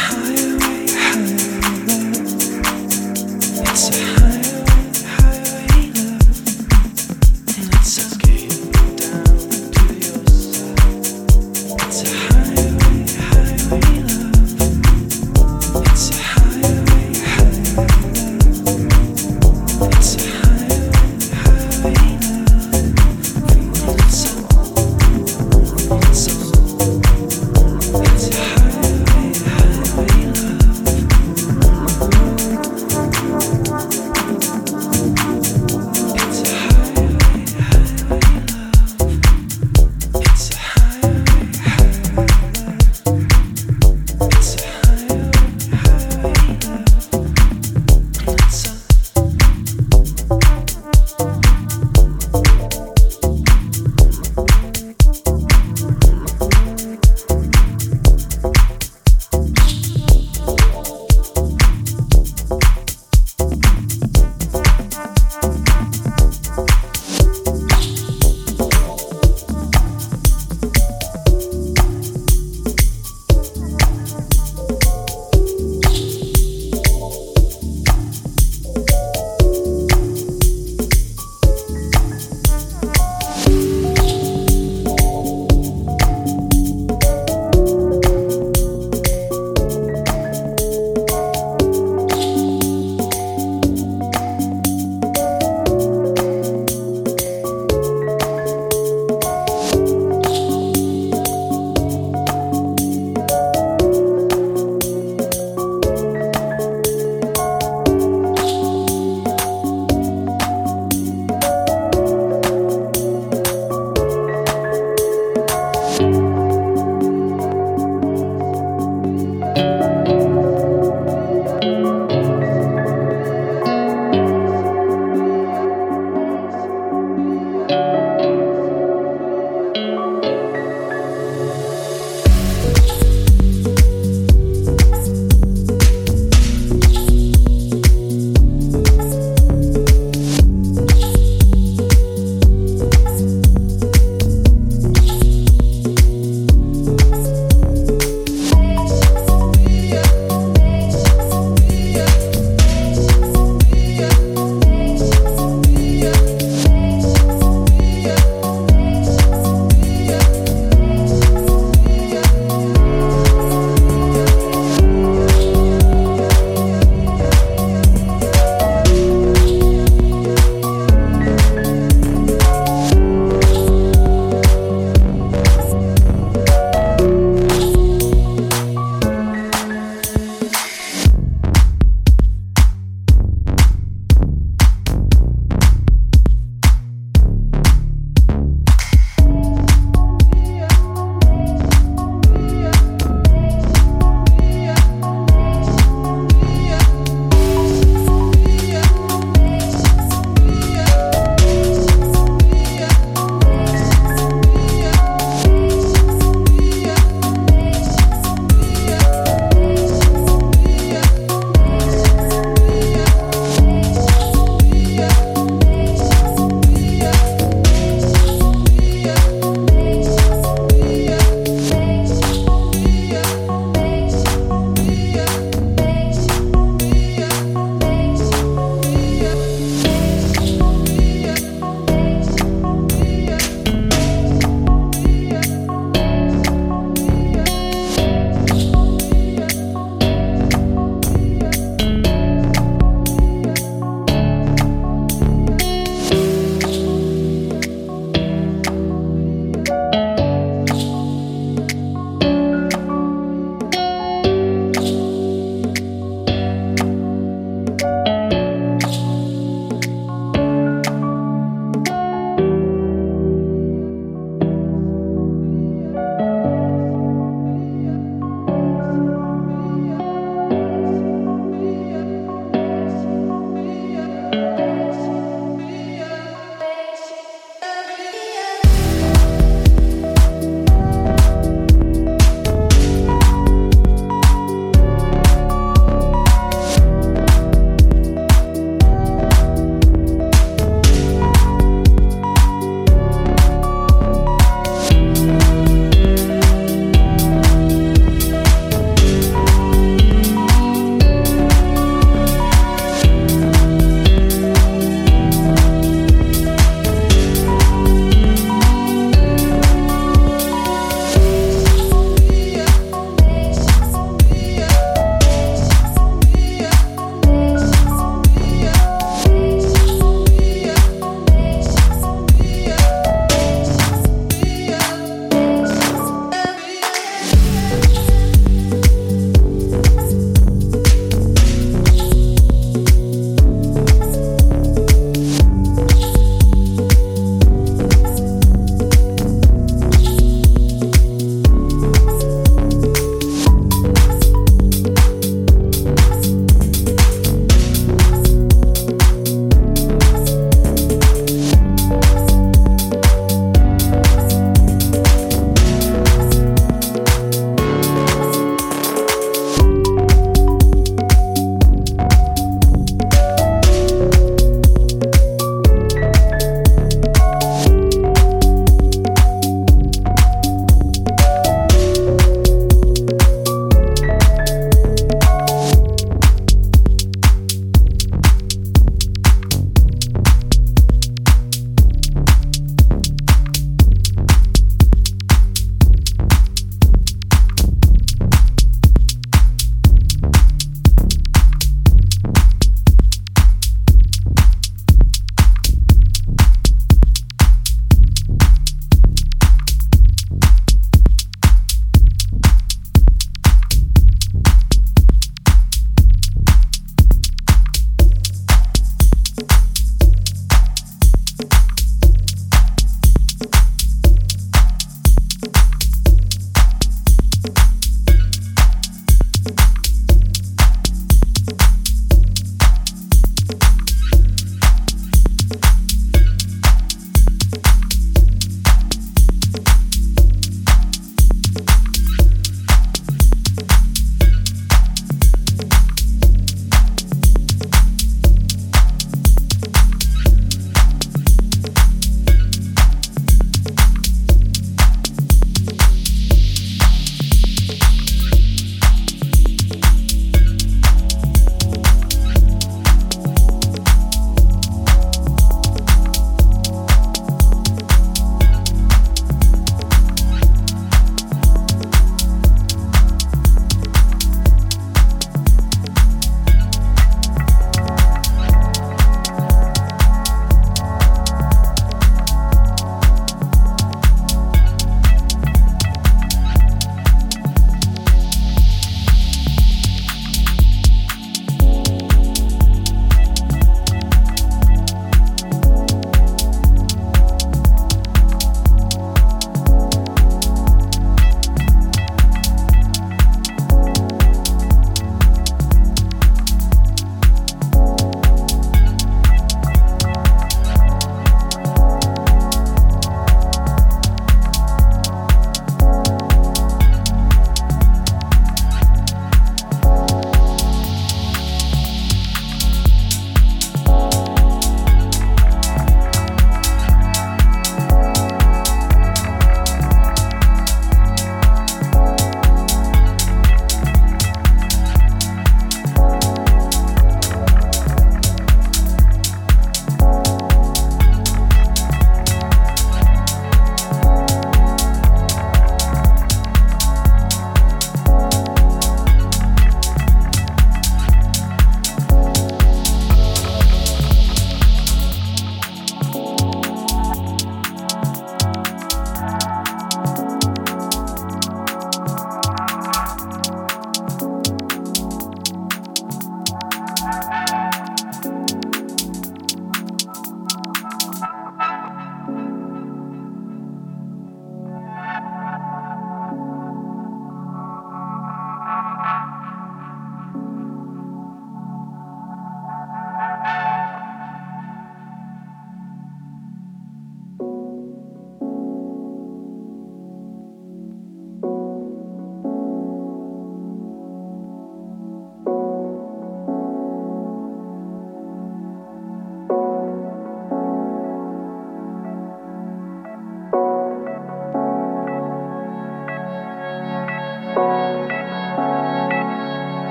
highway, higher.